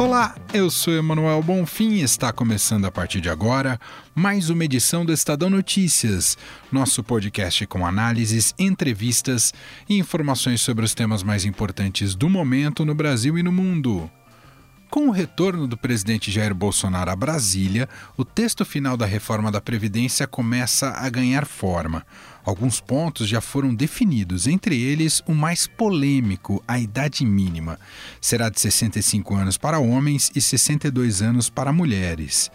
Olá, eu sou Emanuel Bonfim e está começando a partir de agora mais uma edição do Estadão Notícias, nosso podcast com análises, entrevistas e informações sobre os temas mais importantes do momento no Brasil e no mundo. Com o retorno do presidente Jair Bolsonaro a Brasília, o texto final da reforma da Previdência começa a ganhar forma. Alguns pontos já foram definidos, entre eles o mais polêmico, a idade mínima. Será de 65 anos para homens e 62 anos para mulheres.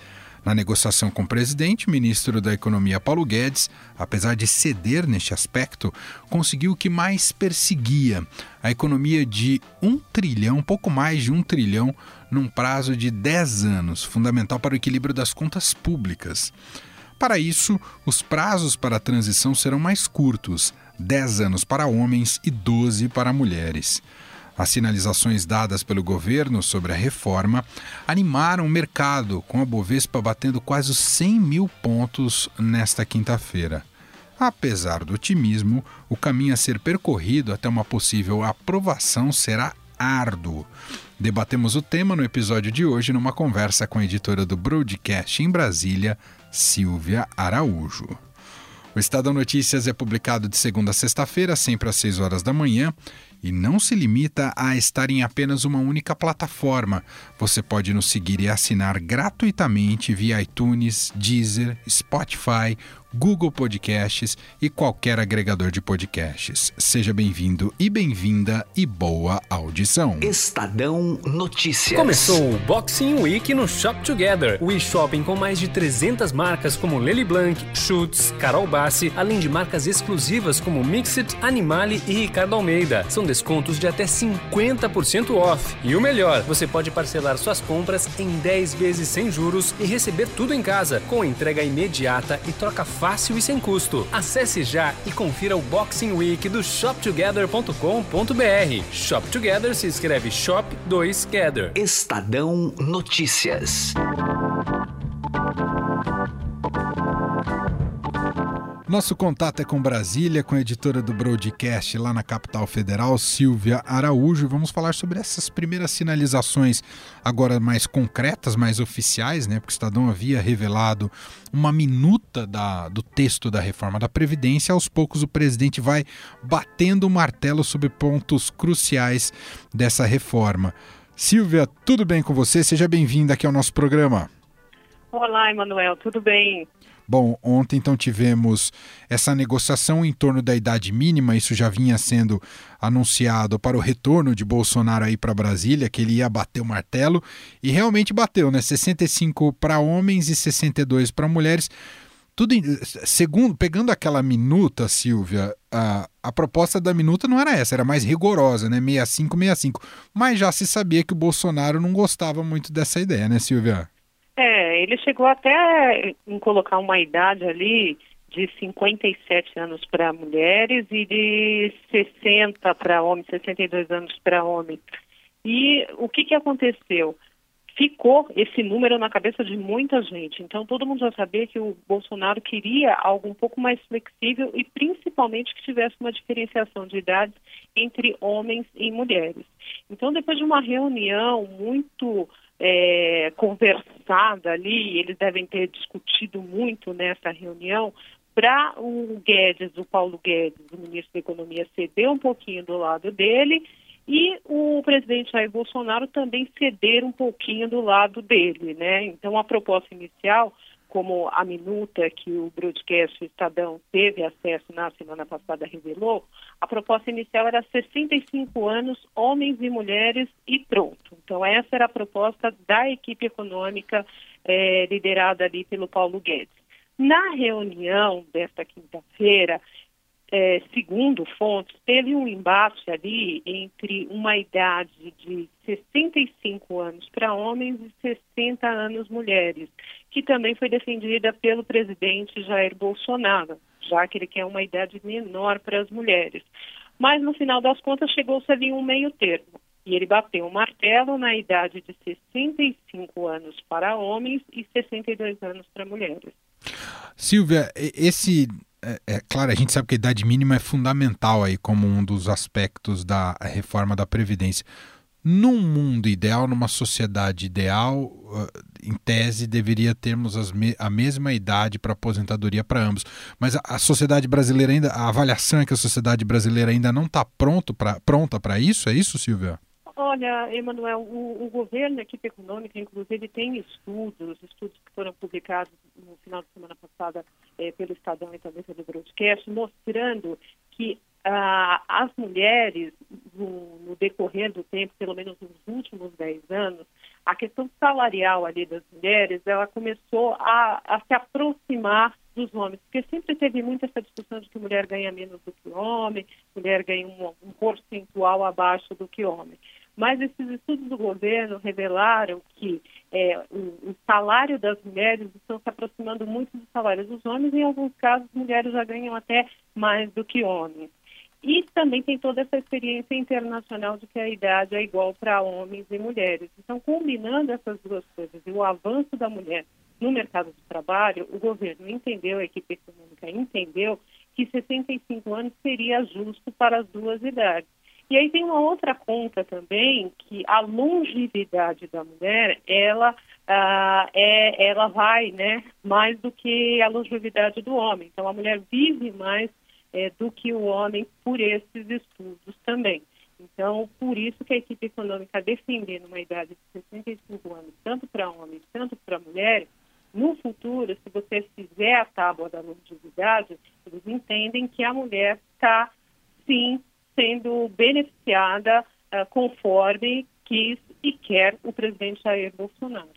Na negociação com o presidente, o ministro da Economia Paulo Guedes, apesar de ceder neste aspecto, conseguiu o que mais perseguia: a economia de um trilhão, pouco mais de um trilhão, num prazo de 10 anos, fundamental para o equilíbrio das contas públicas. Para isso, os prazos para a transição serão mais curtos: 10 anos para homens e 12 para mulheres. As sinalizações dadas pelo governo sobre a reforma animaram o mercado, com a Bovespa batendo quase os 100 mil pontos nesta quinta-feira. Apesar do otimismo, o caminho a ser percorrido até uma possível aprovação será árduo. Debatemos o tema no episódio de hoje numa conversa com a editora do Broadcast em Brasília, Silvia Araújo. O Estadão Notícias é publicado de segunda a sexta-feira, sempre às 6 horas da manhã, e não se limita a estar em apenas uma única plataforma. Você pode nos seguir e assinar gratuitamente via iTunes, Deezer, Spotify, Google Podcasts e qualquer agregador de podcasts. Seja bem-vindo e bem-vinda e boa audição. Estadão Notícias. Começou o Boxing Week no Shop Together, o e-shopping com mais de 300 marcas como Lely Blanc, Schutz, Carol Bassi, além de marcas exclusivas como Mixit, Animale e Ricardo Almeida. São descontos de até 50% off. E o melhor, você pode parcelar suas compras em 10 vezes sem juros e receber tudo em casa, com entrega imediata e troca fácil fácil e sem custo. Acesse já e confira o Boxing Week do shoptogether.com.br. Shop Together se escreve Shop 2 Gather. Estadão Notícias. Nosso contato é com Brasília, com a editora do Broadcast lá na capital federal, Silvia Araújo. Vamos falar sobre essas primeiras sinalizações, agora mais concretas, mais oficiais, né? Porque o Estadão havia revelado uma minuta da, do texto da reforma da Previdência. Aos poucos, o presidente vai batendo o martelo sobre pontos cruciais dessa reforma. Silvia, tudo bem com você? Seja bem-vinda aqui ao nosso programa. Olá, Emanuel, tudo bem? Bom, ontem então tivemos essa negociação em torno da idade mínima, isso já vinha sendo anunciado para o retorno de Bolsonaro aí para Brasília, que ele ia bater o martelo, e realmente bateu, né? 65 para homens e 62 para mulheres. Tudo em, segundo, pegando aquela minuta, Silvia, a, a proposta da minuta não era essa, era mais rigorosa, né? 65, 65. Mas já se sabia que o Bolsonaro não gostava muito dessa ideia, né, Silvia? É, ele chegou até em colocar uma idade ali de 57 anos para mulheres e de 60 para homens, 62 anos para homens. E o que, que aconteceu? Ficou esse número na cabeça de muita gente. Então, todo mundo já sabia que o Bolsonaro queria algo um pouco mais flexível e, principalmente, que tivesse uma diferenciação de idades entre homens e mulheres. Então, depois de uma reunião muito é, conversada ali, eles devem ter discutido muito nessa reunião, para o Guedes, o Paulo Guedes, o ministro da Economia, ceder um pouquinho do lado dele e o presidente Jair Bolsonaro também ceder um pouquinho do lado dele, né? Então a proposta inicial como a minuta que o broadcast Estadão teve acesso na semana passada revelou, a proposta inicial era 65 anos, homens e mulheres e pronto. Então essa era a proposta da equipe econômica eh, liderada ali pelo Paulo Guedes. Na reunião desta quinta-feira, é, segundo fontes, teve um embate ali entre uma idade de 65 anos para homens e 60 anos mulheres, que também foi defendida pelo presidente Jair Bolsonaro, já que ele quer uma idade menor para as mulheres. Mas no final das contas chegou-se ali um meio termo. E ele bateu o martelo na idade de 65 anos para homens e 62 anos para mulheres. Silvia, esse é, é, claro, a gente sabe que a idade mínima é fundamental aí como um dos aspectos da reforma da Previdência. Num mundo ideal, numa sociedade ideal, uh, em tese, deveria termos me a mesma idade para aposentadoria para ambos. Mas a, a, sociedade brasileira ainda, a avaliação é que a sociedade brasileira ainda não está pronta para isso? É isso, Silvia? Olha, Emanuel, o, o, governo, a equipe econômica, inclusive, tem estudos, estudos que foram publicados no final de semana passada eh, pelo Estadão e também pelo Broadcast, mostrando que ah, as mulheres, no, no, decorrer do tempo, pelo menos nos últimos 10 anos, a questão salarial ali das mulheres, ela começou a, a se aproximar dos homens, porque sempre teve muito essa discussão de que mulher ganha menos do que homem, mulher ganha um, um percentual abaixo do que homem. Mas esses estudos do governo revelaram que é, o, o, salário das mulheres estão se aproximando muito do salário dos homens, e em alguns casos mulheres já ganham até mais do que homens. E também tem toda essa experiência internacional de que a idade é igual para homens e mulheres. Então, combinando essas duas coisas e o avanço da mulher no mercado de trabalho, o governo entendeu, a equipe econômica entendeu que 65 anos seria justo para as duas idades. E aí tem uma outra conta também, que a longevidade da mulher, ela, ah, é, ela vai né, mais do que a longevidade do homem. Então, a mulher vive mais é, do que o homem por esses estudos também. Então, por isso que a equipe econômica defendendo uma idade de 65 anos, tanto para homens, tanto para mulheres, no futuro, se você fizer a tábua da longevidade, eles entendem que a mulher está, sim, sendo beneficiada uh, conforme quis e quer o presidente Jair Bolsonaro.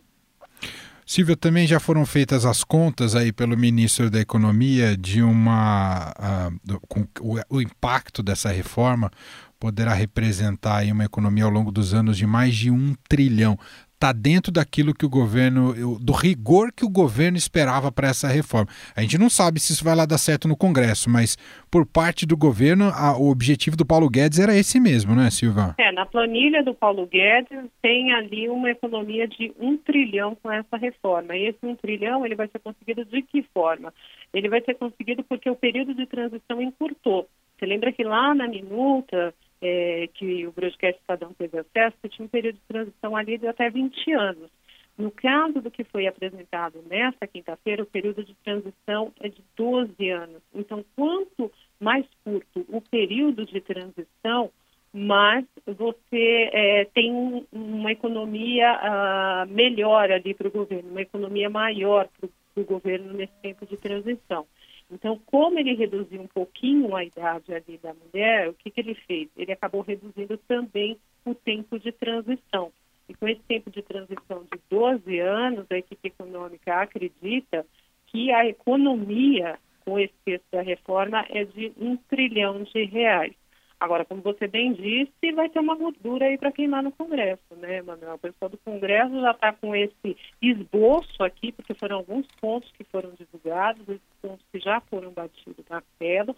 Silvia, também já foram feitas as contas aí pelo ministro da Economia de uma uh, com o, o, impacto dessa reforma poderá representar aí uma economia ao longo dos anos de mais de um trilhão está dentro daquilo que o governo, do rigor que o governo esperava para essa reforma. A gente não sabe se isso vai lá dar certo no Congresso, mas por parte do governo, a, o objetivo do Paulo Guedes era esse mesmo, não é, Silva? É, na planilha do Paulo Guedes tem ali uma economia de um trilhão com essa reforma. E esse um trilhão ele vai ser conseguido de que forma? Ele vai ser conseguido porque o período de transição encurtou. Você lembra que lá na minuta é, que o broadcast Estadão teve acesso, tinha um período de transição ali de até 20 anos. No caso do que foi apresentado nesta quinta-feira, o período de transição é de 12 anos. Então, quanto mais curto o período de transição, mais você é, tem uma economia uh, melhor ali para o governo, uma economia maior para o governo nesse tempo de transição. Então, como ele reduziu um pouquinho a idade ali da mulher, o que, que ele fez? Ele acabou reduzindo também o tempo de transição. E com esse tempo de transição de 12 anos, a equipe econômica acredita que a economia com esse texto da reforma é de um trilhão de reais. Agora, como você bem disse, vai ter uma gordura aí para queimar no Congresso, né, Manuel? O pessoal do Congresso já está com esse esboço aqui, porque foram alguns pontos que foram divulgados, esses pontos que já foram batidos na tela,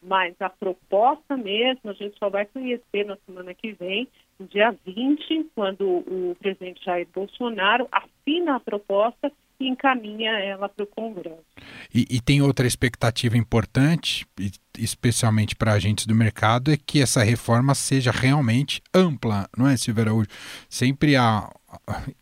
mas a proposta mesmo a gente só vai conhecer na semana que vem, no dia 20, quando o presidente Jair Bolsonaro assina a proposta e encaminha ela para o Congresso. E, e, tem outra expectativa importante, especialmente para agentes do mercado, é que essa reforma seja realmente ampla, não é, Silvia Araújo? Sempre há,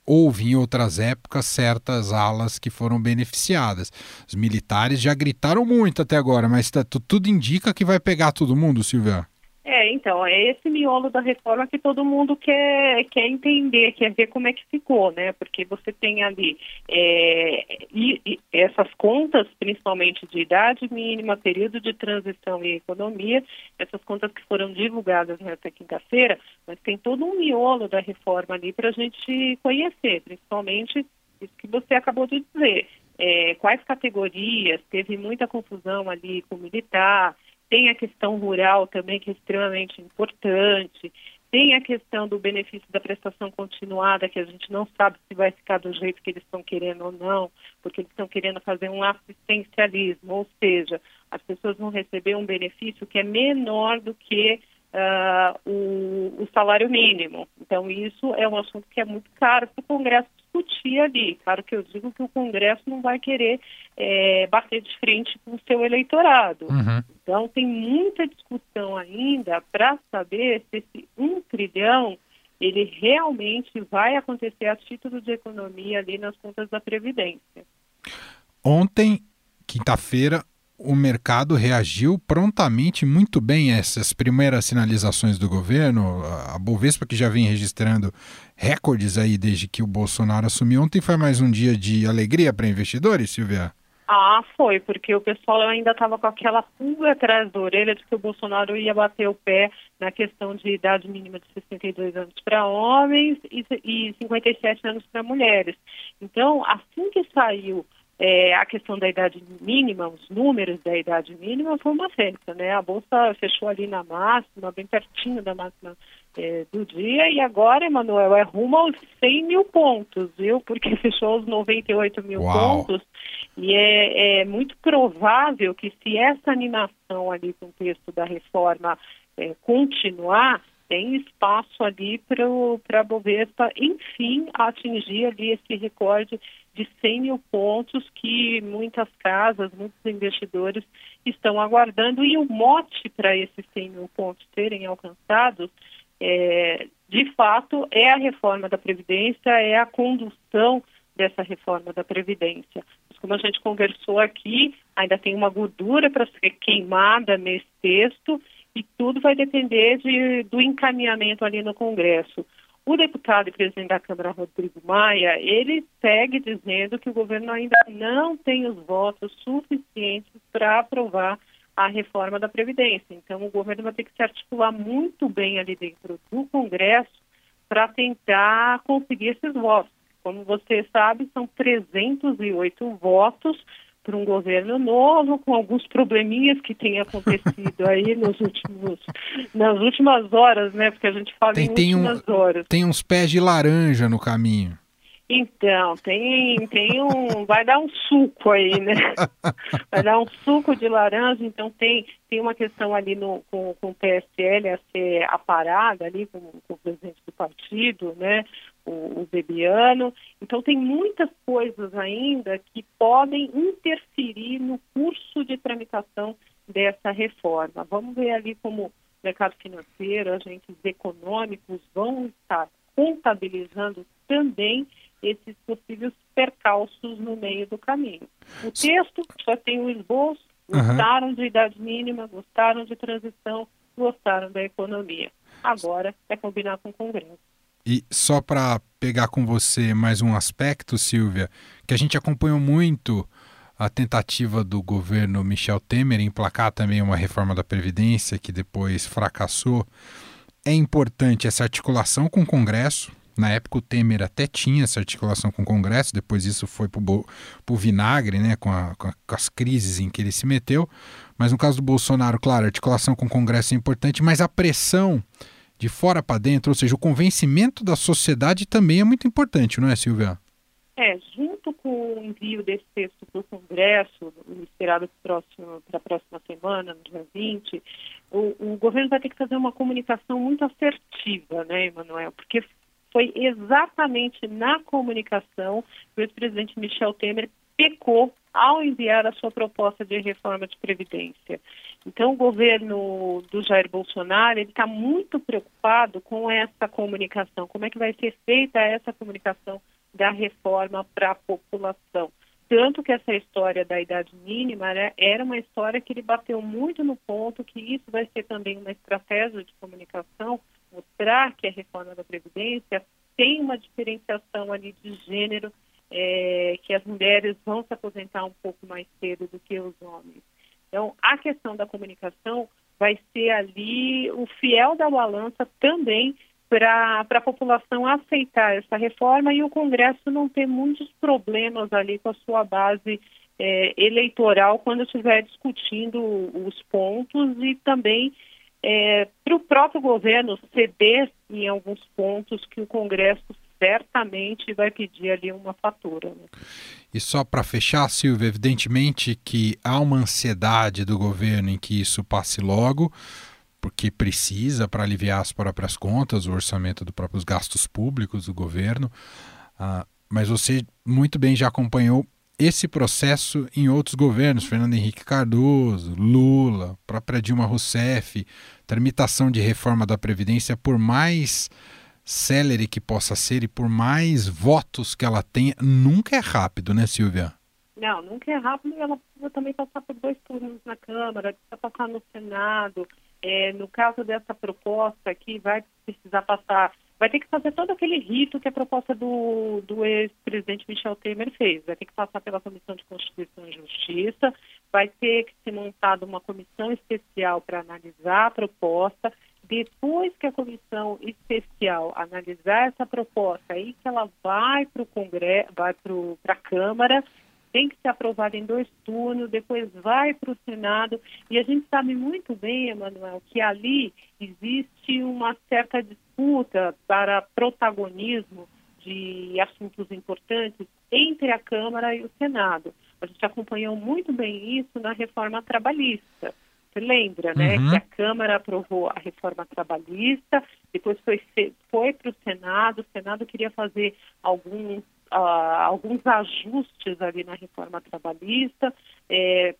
houve em outras épocas certas alas que foram beneficiadas. Os militares já gritaram muito até agora, mas tá, tudo indica que vai pegar todo mundo, Silvia. É, então, é esse miolo da reforma que todo mundo quer, quer entender, quer ver como é que ficou, né? Porque você tem ali é, e, e essas contas, principalmente de idade mínima, período de transição e economia, essas contas que foram divulgadas nesta quinta-feira, mas tem todo um miolo da reforma ali para a gente conhecer, principalmente isso que você acabou de dizer. É, quais categorias, teve muita confusão ali com militar, tem a questão rural também, que é extremamente importante. Tem a questão do benefício da prestação continuada, que a gente não sabe se vai ficar do jeito que eles estão querendo ou não, porque eles estão querendo fazer um assistencialismo, ou seja, as pessoas vão receber um benefício que é menor do que uh, o, o, salário mínimo. Então, isso é um assunto que é muito caro para o Congresso discutir ali. Claro que eu digo que o Congresso não vai querer é, bater de frente com o seu eleitorado. Uhum. Então, tem muita discussão ainda para saber se esse um trilhão ele realmente vai acontecer a título de economia ali nas contas da Previdência. Ontem, quinta-feira, o mercado reagiu prontamente muito bem a essas primeiras sinalizações do governo. A Bovespa, que já vem registrando recordes aí desde que o Bolsonaro assumiu ontem, foi mais um dia de alegria para investidores, Silvia? Ah, foi, porque o pessoal ainda estava com aquela pulga atrás da orelha de que o Bolsonaro ia bater o pé na questão de idade mínima de 62 anos para homens e, e 57 anos para mulheres. Então, assim que saiu é, a questão da idade mínima, os números da idade mínima, foi uma festa, né? A Bolsa fechou ali na máxima, bem pertinho da máxima é, do dia, e agora, Emanuel, é rumo aos 100 mil pontos, viu? Porque fechou os 98 mil Uau. pontos, e é, é, muito provável que se essa animação ali com o texto da reforma é, continuar, tem espaço ali para a Bovespa, enfim, atingir ali esse recorde de 100 mil pontos que muitas casas, muitos investidores estão aguardando. E o mote para esses 100 mil pontos serem alcançados, é, de fato, é a reforma da Previdência, é a condução dessa reforma da Previdência. Mas como a gente conversou aqui, ainda tem uma gordura para ser queimada nesse texto e tudo vai depender de, do encaminhamento ali no Congresso. O deputado e presidente da Câmara, Rodrigo Maia, ele segue dizendo que o governo ainda não tem os votos suficientes para aprovar a reforma da Previdência. Então, o governo vai ter que se articular muito bem ali dentro do Congresso para tentar conseguir esses votos. Como você sabe, são 308 votos para um governo novo, com alguns probleminhas que têm acontecido aí nos últimos, nas últimas horas, né? Porque a gente fala tem, em tem últimas um, horas. Tem uns pés de laranja no caminho. Então, tem, tem um. Vai dar um suco aí, né? Vai dar um suco de laranja, então tem, tem uma questão ali no, com, com o PSL a ser aparada ali com, com o presidente do partido, né? O, o Bebiano. Então tem muitas coisas ainda que podem interferir no curso de tramitação dessa reforma. Vamos ver ali como o mercado financeiro, agentes econômicos vão estar contabilizando também esses possíveis percalços no meio do caminho. O texto só tem o esboço, gostaram uhum. de idade mínima, gostaram de transição, gostaram da economia. Agora é combinar com o Congresso. E só para pegar com você mais um aspecto, Silvia, que a gente acompanhou muito a tentativa do governo Michel Temer em emplacar também uma reforma da Previdência que depois fracassou. É importante essa articulação com o Congresso, na época o Temer até tinha essa articulação com o Congresso, depois isso foi para o vinagre, né, com, a, com, a, com, as crises em que ele se meteu. Mas no caso do Bolsonaro, claro, a articulação com o Congresso é importante, mas a pressão de fora para dentro, ou seja, o convencimento da sociedade também é muito importante, não é, Silvia? É, junto com o envio desse texto para o Congresso, esperado para a próxima semana, no dia 20, o, o governo vai ter que fazer uma comunicação muito assertiva, né, Emanuel? Porque foi exatamente na comunicação que o ex-presidente Michel Temer pecou ao enviar a sua proposta de reforma de previdência. Então, o governo do Jair Bolsonaro está muito preocupado com essa comunicação, como é que vai ser feita essa comunicação da reforma para a população. Tanto que essa história da idade mínima né, era uma história que ele bateu muito no ponto que isso vai ser também uma estratégia de comunicação mostrar que a reforma da Previdência tem uma diferenciação ali de gênero, é, que as mulheres vão se aposentar um pouco mais cedo do que os homens. Então, a questão da comunicação vai ser ali o fiel da balança também para a população aceitar essa reforma e o Congresso não ter muitos problemas ali com a sua base é, eleitoral quando estiver discutindo os pontos e também é, para o próprio governo ceder em alguns pontos que o Congresso certamente vai pedir ali uma fatura. Né? E só para fechar, Silvia, evidentemente que há uma ansiedade do governo em que isso passe logo. porque precisa para aliviar as próprias contas, o orçamento dos próprios gastos públicos do governo. Uh, mas você muito bem já acompanhou esse processo em outros governos, Fernando Henrique Cardoso, Lula, própria Dilma Rousseff, tramitação de reforma da Previdência, por mais célere que possa ser e por mais votos que ela tenha, nunca é rápido, né, Silvia? Não, nunca é rápido e ela precisa também passar por dois turnos na Câmara, precisa passar no Senado. É, no caso dessa proposta aqui, vai precisar passar vai ter que fazer todo aquele rito que a proposta do, do ex-presidente Michel Temer fez. Vai ter que passar pela Comissão de Constituição e Justiça, vai ter que ser montada uma comissão especial para analisar a proposta. Depois que a comissão especial analisar essa proposta, aí que ela vai para o Congresso, vai para a Câmara, tem que ser aprovada em dois turnos, depois vai para o Senado. E a gente sabe muito bem, Emanuel, que ali existe uma certa disputa para protagonismo de assuntos importantes entre a Câmara e o Senado. A gente acompanhou muito bem isso na reforma trabalhista. Você lembra, né, uhum. que a Câmara aprovou a reforma trabalhista, depois foi, foi para o Senado, o Senado queria fazer alguns, uh, alguns ajustes ali na reforma trabalhista, é,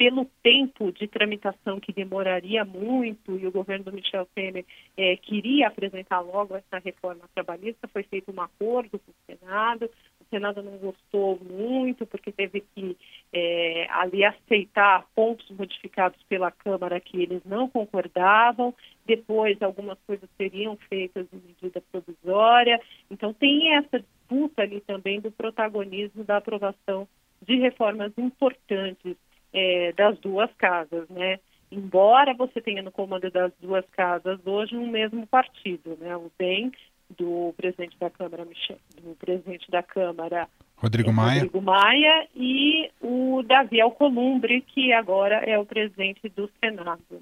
pelo tempo de tramitação que demoraria muito e o governo do Michel Temer é, queria apresentar logo essa reforma trabalhista, foi feito um acordo com o Senado. O Senado não gostou muito porque teve que é, ali aceitar pontos modificados pela Câmara que eles não concordavam. Depois, algumas coisas seriam feitas em medida provisória. Então, tem essa disputa ali também do protagonismo da aprovação de reformas importantes é, das duas casas, né? Embora você tenha no comando das duas casas hoje um mesmo partido, né? O DEM do presidente da Câmara, do presidente da Câmara Rodrigo Maia. Rodrigo Maia e o Davi Alcolumbre, que agora é o presidente do Senado.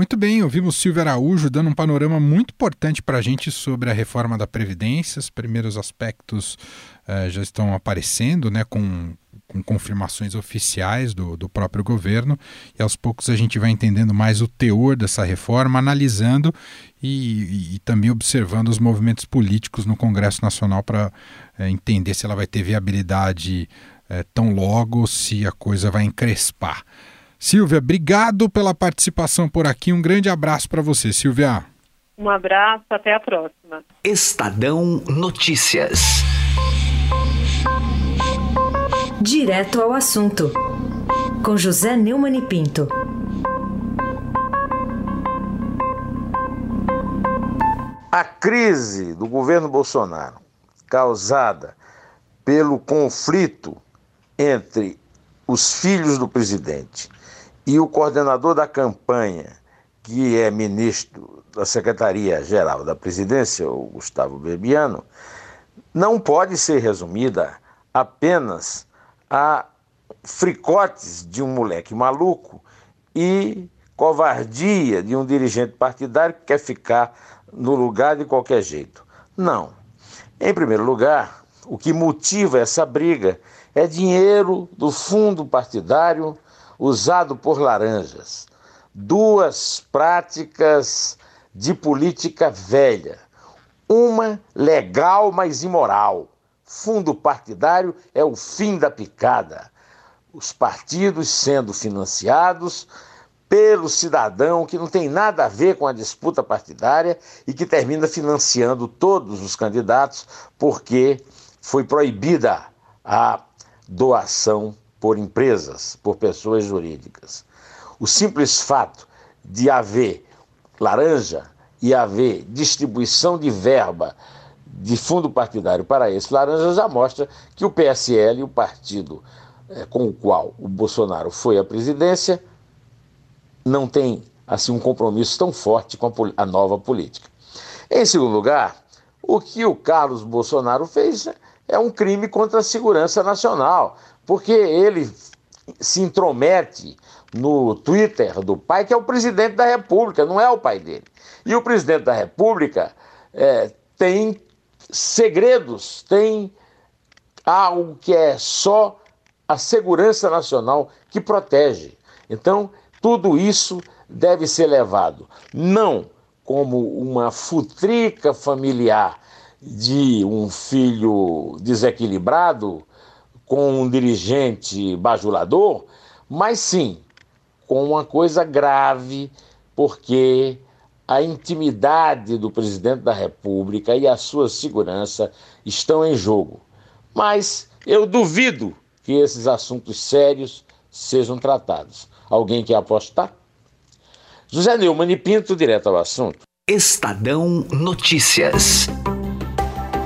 Muito bem, ouvimos Silvio Araújo dando um panorama muito importante para a gente sobre a reforma da Previdência. Os primeiros aspectos uh, já estão aparecendo, né, com, com confirmações oficiais do, do próprio governo, e aos poucos a gente vai entendendo mais o teor dessa reforma, analisando e, e, e também observando os movimentos políticos no Congresso Nacional para eh, entender se ela vai ter viabilidade uh, tão logo, se a coisa vai encrespar. Silvia, obrigado pela participação por aqui. Um grande abraço para você, Silvia. Um abraço, até a próxima. Estadão Notícias. Direto ao assunto. Com José Neumann e Pinto. A crise do governo Bolsonaro, causada pelo conflito entre os filhos do presidente e o coordenador da campanha, que é ministro da Secretaria-Geral da Presidência, o Gustavo Bebiano, não pode ser resumida apenas a fricotes de um moleque maluco e covardia de um dirigente partidário que quer ficar no lugar de qualquer jeito. Não. Em primeiro lugar, o que motiva essa briga é dinheiro do fundo partidário usado por laranjas. Duas práticas de política velha. Uma legal, mas imoral. Fundo partidário é o fim da picada. Os partidos sendo financiados pelo cidadão que não tem nada a ver com a disputa partidária e que termina financiando todos os candidatos porque foi proibida a doação por empresas, por pessoas jurídicas. O simples fato de haver laranja e haver distribuição de verba de fundo partidário para esse laranja já mostra que o PSL, o partido é, com o qual o Bolsonaro foi à presidência, não tem assim um compromisso tão forte com a, a nova política. Em segundo lugar, o que o Carlos Bolsonaro fez é um crime contra a segurança nacional, porque ele se intromete no Twitter do pai, que é o presidente da República, não é o pai dele. E o presidente da República é, tem segredos, tem algo que é só a segurança nacional que protege. Então, tudo isso deve ser levado não como uma futrica familiar de um filho desequilibrado com um dirigente bajulador, mas sim com uma coisa grave, porque a intimidade do presidente da República e a sua segurança estão em jogo. Mas eu duvido que esses assuntos sérios sejam tratados. Alguém quer apostar? José Neumann e Pinto, direto ao assunto. Estadão Notícias.